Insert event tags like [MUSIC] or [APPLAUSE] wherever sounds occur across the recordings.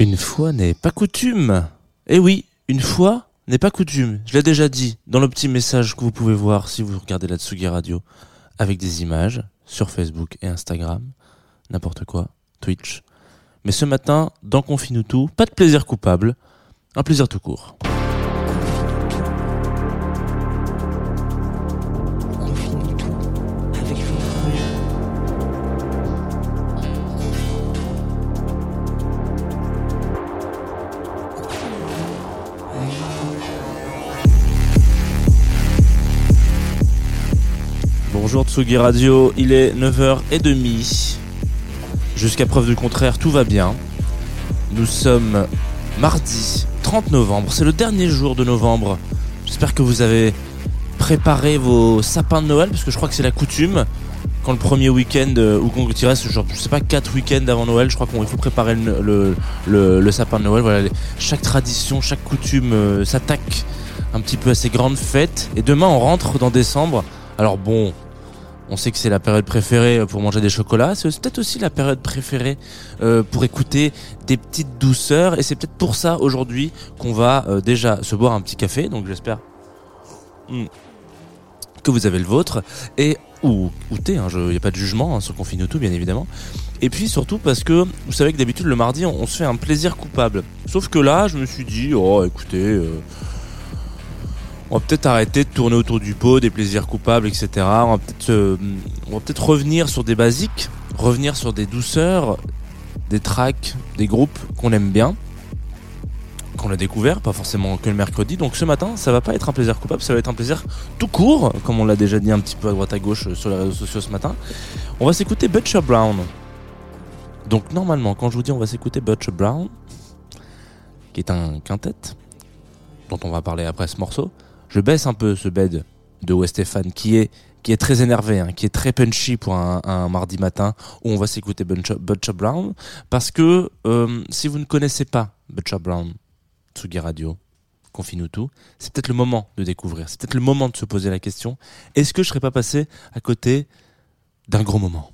Une fois n'est pas coutume. Eh oui, une fois n'est pas coutume. Je l'ai déjà dit dans le petit message que vous pouvez voir si vous regardez la Tsugi Radio avec des images sur Facebook et Instagram, n'importe quoi, Twitch. Mais ce matin, dans Confine pas de plaisir coupable, un plaisir tout court. Bonjour Tsugi Radio, il est 9h30. Jusqu'à preuve du contraire, tout va bien. Nous sommes mardi 30 novembre, c'est le dernier jour de novembre. J'espère que vous avez préparé vos sapins de Noël, parce que je crois que c'est la coutume. Quand le premier week-end, euh, ou quand il reste, genre, je sais pas, 4 week-ends avant Noël, je crois qu'il faut préparer le, le, sapin de Noël. Voilà, chaque tradition, chaque coutume euh, s'attaque un petit peu à ces grandes fêtes. Et demain, on rentre dans décembre. Alors bon, on sait que c'est la période préférée pour manger des chocolats. C'est peut-être aussi la période préférée euh, pour écouter des petites douceurs. Et c'est peut-être pour ça aujourd'hui qu'on va euh, déjà se boire un petit café. Donc j'espère hmm, que vous avez le vôtre. Et ou, ou thé, il n'y a pas de jugement hein, sur Confine tout bien évidemment. Et puis surtout parce que vous savez que d'habitude le mardi on, se fait un plaisir coupable. Sauf que là je me suis dit, oh écoutez... euh, on va peut-être arrêter de tourner autour du pot, des plaisirs coupables, etc. Euh, on va peut-être revenir sur des basiques, revenir sur des douceurs, des tracks, des groupes qu'on aime bien, qu'on a découvert, pas forcément que le mercredi. Donc ce matin, ça va pas être un plaisir coupable, ça va être un plaisir tout court, comme on l'a déjà dit un petit peu à droite à gauche euh, sur les réseaux sociaux ce matin. On va s'écouter Butcher Brown. Donc normalement, quand je vous dis on va s'écouter Butcher Brown, qui est un quintet, dont on va parler après ce morceau, je baisse un peu ce bed de Westéphane qui est qui est très énervé, hein, qui est très punchy pour un, mardi matin où on va s'écouter Butcher, Butcher Brown parce que euh, si vous ne connaissez pas Butcher Brown, Tsugi Radio, confie-nous tout, c'est peut-être le moment de découvrir, c'est peut-être le moment de se poser la question. Est-ce que je serais pas passé à côté d'un gros moment?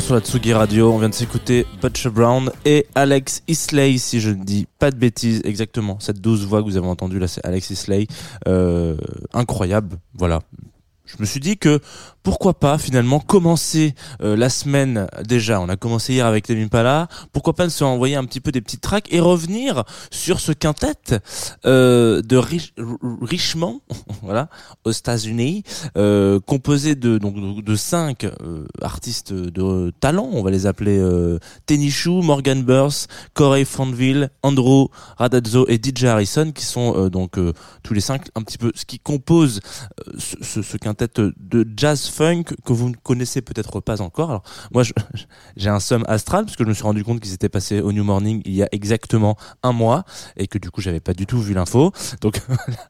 Sur la Tsugi Radio. On vient de s'écouter Butcher Brown et Alex Isley, si je ne dis pas de bêtises. Exactement. Cette douce voix que vous avez entendue là, c'est Alex Isley. Euh, incroyable. Voilà. Je me suis dit que pourquoi pas finalement commencer euh, la semaine déjà. On a commencé hier avec Impala. Pourquoi pas se envoyer un petit peu des petites tracks et revenir sur ce quintet euh, de rich, richement, [LAUGHS] voilà, aux États-Unis, euh, composé de donc de cinq artistes de talent. On va les appeler euh, Tenishu, Morgan Burns, Corey Fonville, Andrew Radazzo et DJ Harrison, qui sont donc tous les cinq un petit peu ce qui compose ce quintet de jazz funk que vous ne connaissez peut-être pas encore. Alors moi, [LAUGHS] j'ai un somme astral parce que je me suis rendu compte qu'ils étaient passés au New Morning il y a exactement un mois et que du coup j'avais pas du tout vu l'info. Donc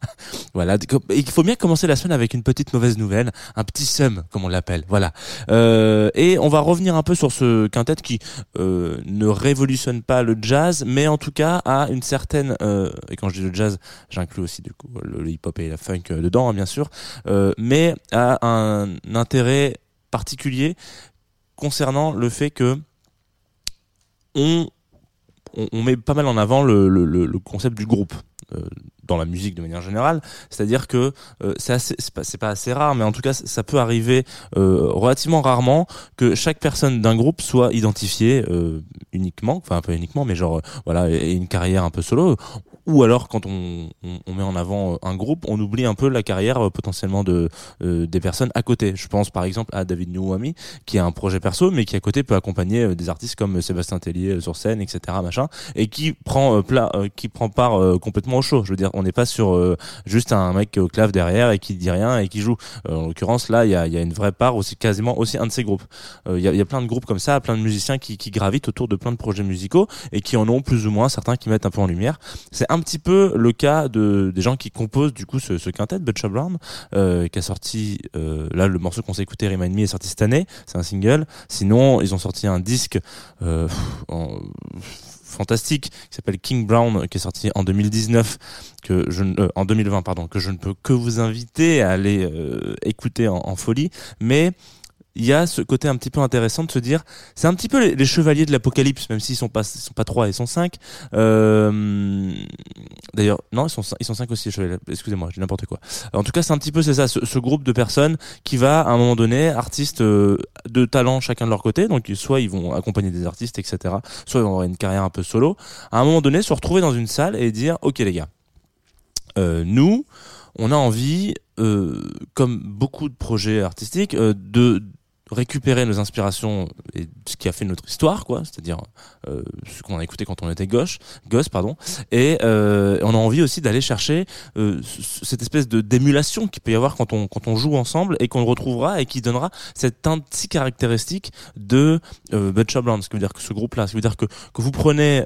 [LAUGHS] voilà, il faut bien commencer la semaine avec une petite mauvaise nouvelle, un petit somme comme on l'appelle. Voilà. Euh, et on va revenir un peu sur ce quintet qui euh, ne révolutionne pas le jazz, mais en tout cas a une certaine euh, et quand je dis le jazz, j'inclus aussi du coup le, le hip-hop et la funk dedans, hein, bien sûr, mais a un intérêt particulier concernant le fait que on, on, met pas mal en avant le, le, concept du groupe euh, dans la musique de manière générale, c'est-à-dire que euh, c'est pas, pas assez rare, mais en tout cas ça peut arriver euh, relativement rarement que chaque personne d'un groupe soit identifiée euh, uniquement, enfin pas uniquement, mais genre voilà, et une carrière un peu solo. Ou alors quand on, on, on met en avant euh, un groupe, on oublie un peu la carrière euh, potentiellement de euh, des personnes à côté. Je pense par exemple à David Newami qui a un projet perso, mais qui à côté peut accompagner euh, des artistes comme Sébastien Tellier sur scène, etc. machin, et qui prend pla- euh, qui prend part complètement au show. Je veux dire, on n'est pas sur juste un mec au clave derrière et qui dit rien et qui joue. En l'occurrence, là, il y a, y a une vraie part aussi quasiment aussi un de ces groupes. Il y, a, il y a plein de groupes comme ça, plein de musiciens qui, qui gravitent autour de plein de projets musicaux et qui en ont plus ou moins certains qui mettent un peu en lumière. C'est un petit peu le cas de des gens qui composent du coup ce, ce quintet Butcher Brown euh, qui a sorti euh, là le morceau qu'on s'est écouté Remind Me est sorti cette année. C'est un single. Sinon ils ont sorti un disque euh, fantastique qui s'appelle King Brown qui est sorti en 2019 que je en 2020 pardon que je ne peux que vous inviter à aller écouter en, en folie. Mais il y a ce côté un petit peu intéressant de se dire c'est un petit peu les, chevaliers de l'apocalypse même s'ils sont pas ils sont pas trois ils sont cinq. Euh, d'ailleurs non ils sont ils sont cinq aussi les chevaliers excusez-moi dis n'importe quoi. En tout cas c'est un petit peu c'est ça ce, groupe de personnes qui va à un moment donné artistes euh, de talent chacun de leur côté. Donc soit ils vont accompagner des artistes etc soit ils vont avoir une carrière un peu solo. À un moment donné se retrouver dans une salle et dire ok les gars euh, nous on a envie comme beaucoup de projets artistiques de récupérer nos inspirations et ce qui a fait notre histoire quoi c'est-à-dire euh, ce qu'on a écouté quand on était gauche gosse pardon et euh, on a envie aussi d'aller chercher euh, cette espèce de d'émulation qu'il peut y avoir quand on quand on joue ensemble et qu'on retrouvera et qui donnera cette teinte si caractéristique de euh, Brown ce qui veut dire que ce groupe là ce qui veut dire que que vous prenez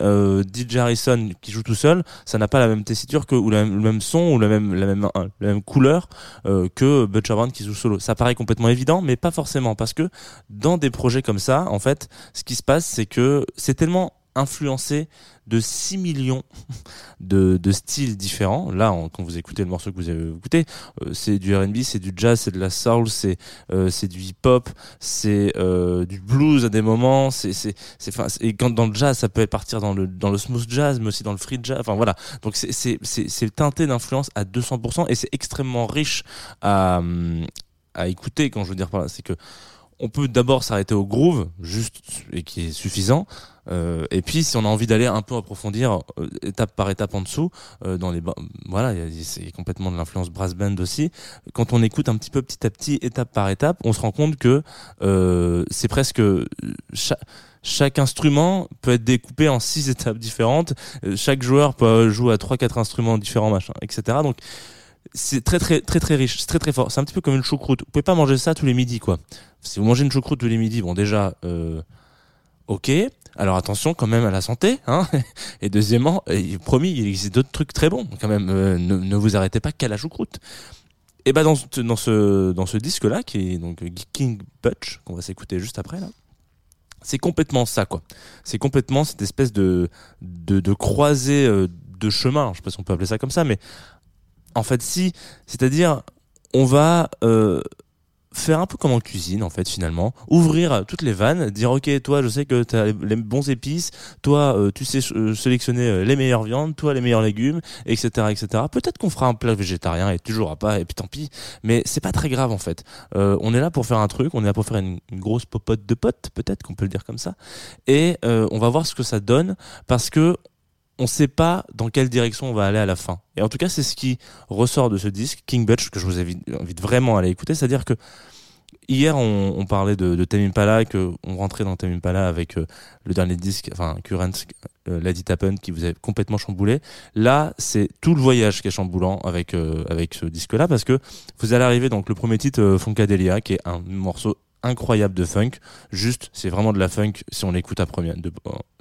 DJ Harrison qui joue tout seul ça n'a pas la même tessiture que ou le même son ou la même la même la même couleur que Butcher Brown qui joue solo. Ça paraît complètement évident mais pas forcément parce que dans des projets comme ça en fait ce qui se passe c'est que c'est tellement influencé de 6 millions [LAUGHS] de, styles différents. Là, quand vous écoutez le morceau que vous avez écouté, euh, c'est du R&B, c'est du jazz, c'est de la soul, c'est euh, du hip-hop, c'est euh, du blues à des moments. C'est c'est et quand dans le jazz, ça peut partir dans le dans le smooth jazz, mais aussi dans le free jazz. Enfin voilà. Donc c'est teinté d'influence à 200% et c'est extrêmement riche à hum, à écouter. Quand je veux dire par là, c'est que on peut d'abord s'arrêter au groove, juste et qui est suffisant. Euh, et puis, si on a envie d'aller un peu approfondir euh, étape par étape en dessous, euh, dans les voilà, c'est complètement de l'influence brass band aussi. Quand on écoute un petit peu petit à petit, étape par étape, on se rend compte que euh, c'est presque cha- chaque instrument peut être découpé en six [LAUGHS] étapes différentes. Chaque joueur peut jouer à trois quatre instruments différents, machin, etc. Donc c'est très très très très riche, c'est très très fort. C'est un petit peu comme une choucroute. Vous pouvez pas manger ça tous les midis, quoi. Si vous mangez une choucroute tous les midis, bon déjà, euh, ok. Alors attention quand même à la santé, hein. [LAUGHS] Et deuxièmement, euh, promis, il existe d'autres trucs très bons. Quand même, euh, ne, ne vous arrêtez pas qu'à la choucroute. Et ben dans ce dans ce dans ce disque là qui est donc King Butch qu'on va s'écouter juste après là. C'est complètement ça quoi. C'est complètement cette espèce de de, de croisée euh, de chemin. Je sais pas si on peut appeler ça comme ça, mais en fait si, c'est-à-dire on va euh, faire un peu comme en cuisine en fait finalement. Ouvrir toutes les vannes dire ok toi je sais que tu as les bons épices toi euh, tu sais euh, sélectionner euh, les meilleures viandes toi les meilleurs légumes etc etc peut-être qu'on fera un plat végétarien et toujours pas et puis tant pis mais c'est pas très grave en fait. On est là pour faire un truc on est là pour faire une, une grosse popote de potes peut-être qu'on peut le dire comme ça et on va voir ce que ça donne parce que on sait pas dans quelle direction on va aller à la fin. Et en tout cas, c'est ce qui ressort de ce disque, King Butch, que je vous invite, vraiment à aller écouter. C'est-à-dire que hier, on, parlait de, de Tame Impala, que on rentrait dans Tame Impala avec euh, le dernier disque, enfin Current, euh, Let It Happen, qui vous a complètement chamboulé. Là, c'est tout le voyage qui est chamboulant avec euh, ce disque-là, parce que vous allez arriver donc le premier titre, Funkadelic, qui est un morceau incroyable de funk. Juste, c'est vraiment de la funk si on l'écoute à de,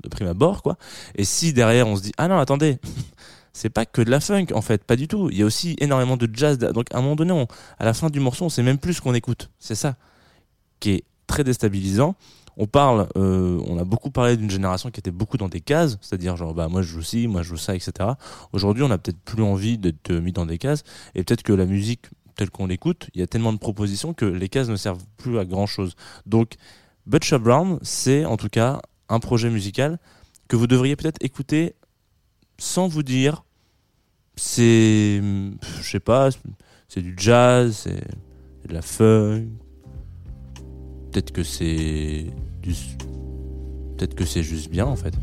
de prime abord, quoi. Et si derrière on se dit, ah non, attendez, [LAUGHS] c'est pas que de la funk, en fait, pas du tout. Il y a aussi énormément de jazz. Donc, à un moment donné, on- à la fin du morceau, on sait même plus ce qu'on écoute. C'est ça qui est très déstabilisant. On parle, euh, on a beaucoup parlé d'une génération qui était beaucoup dans des cases, c'est-à-dire genre bah moi je joue ci, moi je joue ça, etc. Aujourd'hui, on a peut-être plus envie d'être mis dans des cases, et peut-être que la musique telle qu'on l'écoute, il y a tellement de propositions que les cases ne servent plus à grand chose. Donc, Butcher Brown, c'est en tout cas un projet musical que vous devriez peut-être écouter sans vous dire c'est je sais pas c'est du jazz c'est c'est de la funk peut-être que c'est du peut-être que c'est juste bien en fait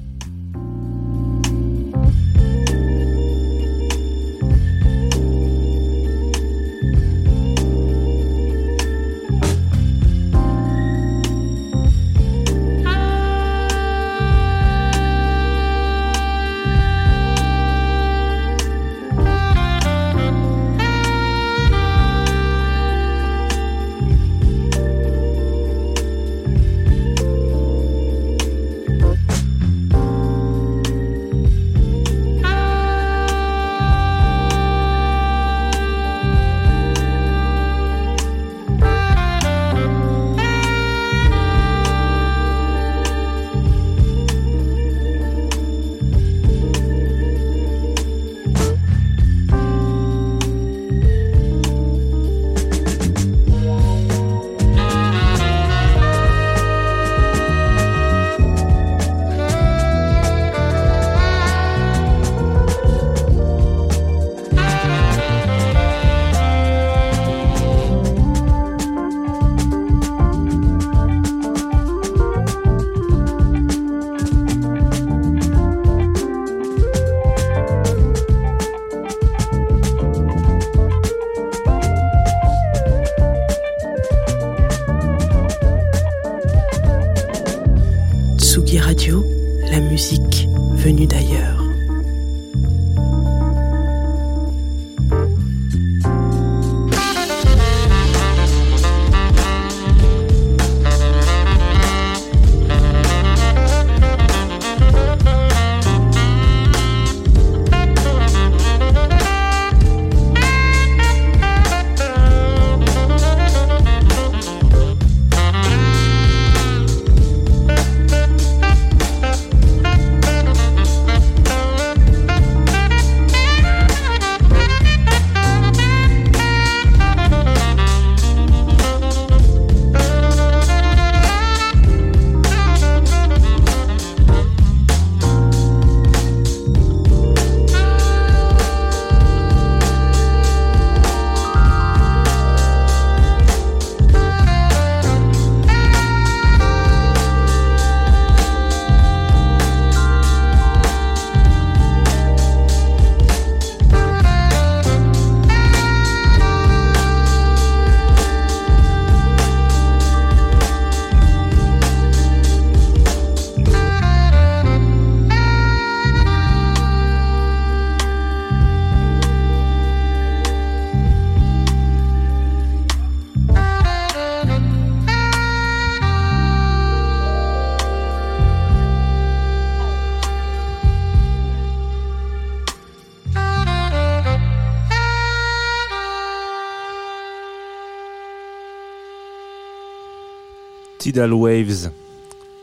Tidal Waves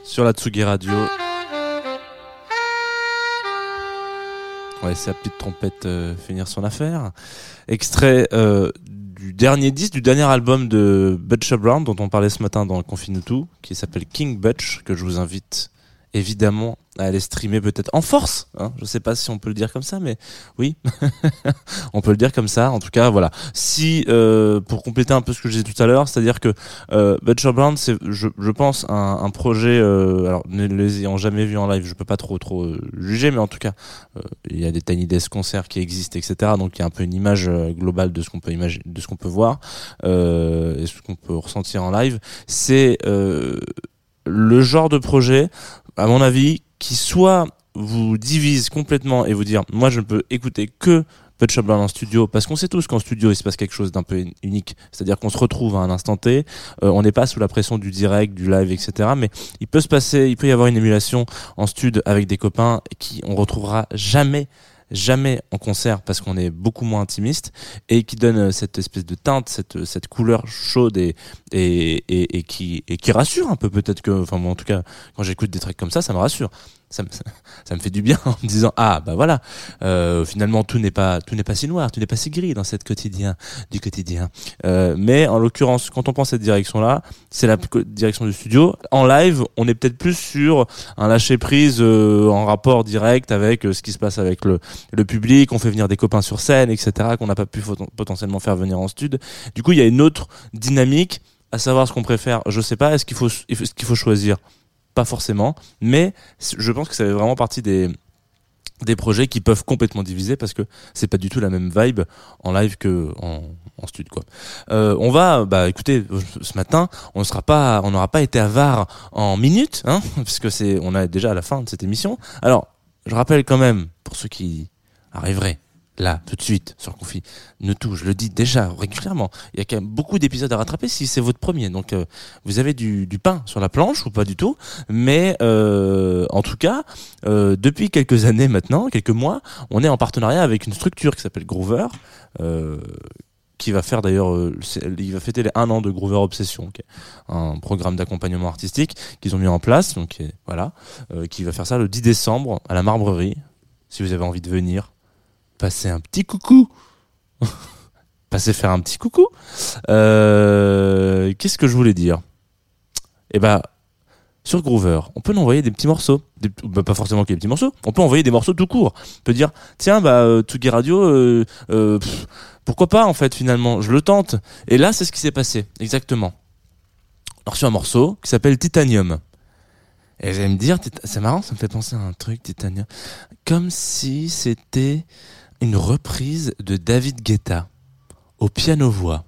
sur la Tsugi Radio. On va laisser la petite trompette euh, finir son affaire. Extrait euh, du dernier disque, du dernier album de Butch Brown dont on parlait ce matin dans le Confine tout, qui s'appelle King Butch, que je vous invite évidemment à aller streamer peut-être en force. Hein je sais pas si on peut le dire comme ça, mais oui, [LAUGHS] on peut le dire comme ça. En tout cas, voilà. Si euh, pour compléter un peu ce que je disais tout à l'heure, c'est-à-dire que euh, Butcher Brown, c'est, je, je pense, un, un projet. Euh, alors, ne les ayant jamais vus en live, je peux pas trop trop euh, juger, mais en tout cas, euh, il y a des Tiny Desk concerts qui existent, etc. Donc, il y a un peu une image euh, globale de ce qu'on peut imaginer, de ce qu'on peut voir et ce qu'on peut ressentir en live. C'est le genre de projet, à mon avis, qui soit vous divise complètement et vous dire moi je ne peux écouter que Pet Shop en studio parce qu'on sait tous qu'en studio il se passe quelque chose d'un peu unique. C'est-à-dire qu'on se retrouve à un instant T euh, on n'est pas sous la pression du direct du live etc mais il peut se passer il peut y avoir une émulation en studio avec des copains qui on retrouvera jamais jamais en concert parce qu'on est beaucoup moins intimiste et qui donne euh, cette espèce de teinte cette cette couleur chaude et et et, et qui et qui rassure un peu peut-être que enfin moi en tout cas quand j'écoute des trucs comme ça ça me rassure ça me, [LAUGHS] ça me fait du bien en me disant ah bah voilà euh, finalement tout n'est pas tout n'est pas si noir tout n'est pas si gris dans cette quotidien du quotidien. Euh, mais en l'occurrence quand on prend cette direction là c'est la direction du studio. En live on est peut-être plus sur un lâcher prise euh, en rapport direct avec euh, ce qui se passe avec le le public. On fait venir des copains sur scène etc qu'on n'a pas pu potentiellement faire venir en studio. Du coup il y a une autre dynamique à savoir ce qu'on préfère je sais pas est-ce qu'il faut est-ce qu'il faut choisir? Pas forcément, mais je pense que ça fait vraiment partie des des projets qui peuvent complètement diviser parce que c'est pas du tout la même vibe en live que en, en studio quoi. Euh, on va bah écoutez ce matin on sera pas on n'aura pas été avare en minutes hein [LAUGHS] parce que c'est on est déjà à la fin de cette émission. Alors je rappelle quand même pour ceux qui arriveraient là tout de suite sur Confi ne tout je le dis déjà régulièrement. Il y a quand même beaucoup d'épisodes à rattraper si c'est votre premier. Donc euh, vous avez du, du pain sur la planche ou pas du tout. Mais euh, en tout cas euh, depuis quelques années maintenant quelques mois on est en partenariat avec une structure qui s'appelle Groover euh, qui va faire d'ailleurs, euh, il va fêter les un an de Groover Obsession, un programme d'accompagnement artistique qu'ils ont mis en place, donc voilà, euh, qui va faire ça le 10 décembre à la Marbrerie. Si vous avez envie de venir, passez un petit coucou, [LAUGHS] passez faire un petit coucou. Euh, Qu'est-ce que je voulais dire? Eh ben, sur Groover, on peut envoyer des petits morceaux. Des- bah, pas forcément ait des petits morceaux. On peut envoyer des morceaux tout court. On peut dire, tiens, bah, euh, Radio, euh, euh, pourquoi pas, en fait, finalement, je le tente. Et là, c'est ce qui s'est passé, exactement. On a reçu un morceau qui s'appelle Titanium. Et vous allez me dire, c'est marrant, ça me fait penser à un truc, Titanium. Comme si c'était une reprise de David Guetta au piano-voix.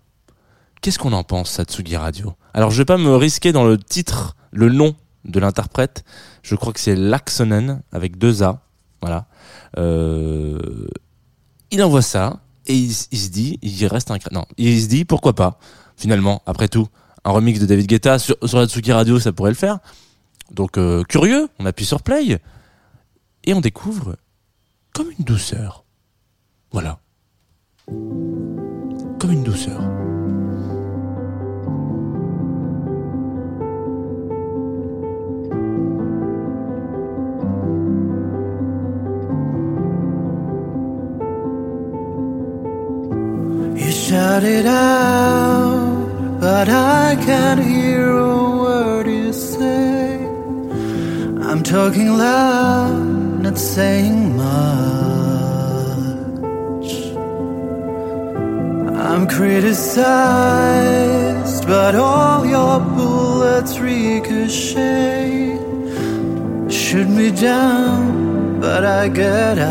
Qu'est-ce qu'on en pense, ça, Tsugi Radio? Alors, je vais pas me risquer dans le titre, le nom de l'interprète. Je crois que c'est Laxonen, avec deux A. Voilà. Euh, il envoie ça, et il, se dit, il reste un... Non, il se dit, pourquoi pas, finalement, après tout, un remix de David Guetta sur, sur la Tsugi Radio, ça pourrait le faire. Donc, euh, curieux, on appuie sur play, et on découvre comme une douceur. Voilà. Comme une douceur. You shout it out, but I can't hear a word you say. I'm talking loud, not saying much. I'm criticized, but all your bullets ricochet. Shoot me down, but I get up.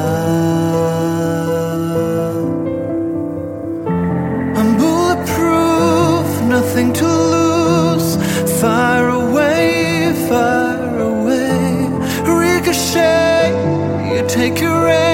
I'm bulletproof, nothing to lose. Fire away, fire away. Ricochet, you take your aim.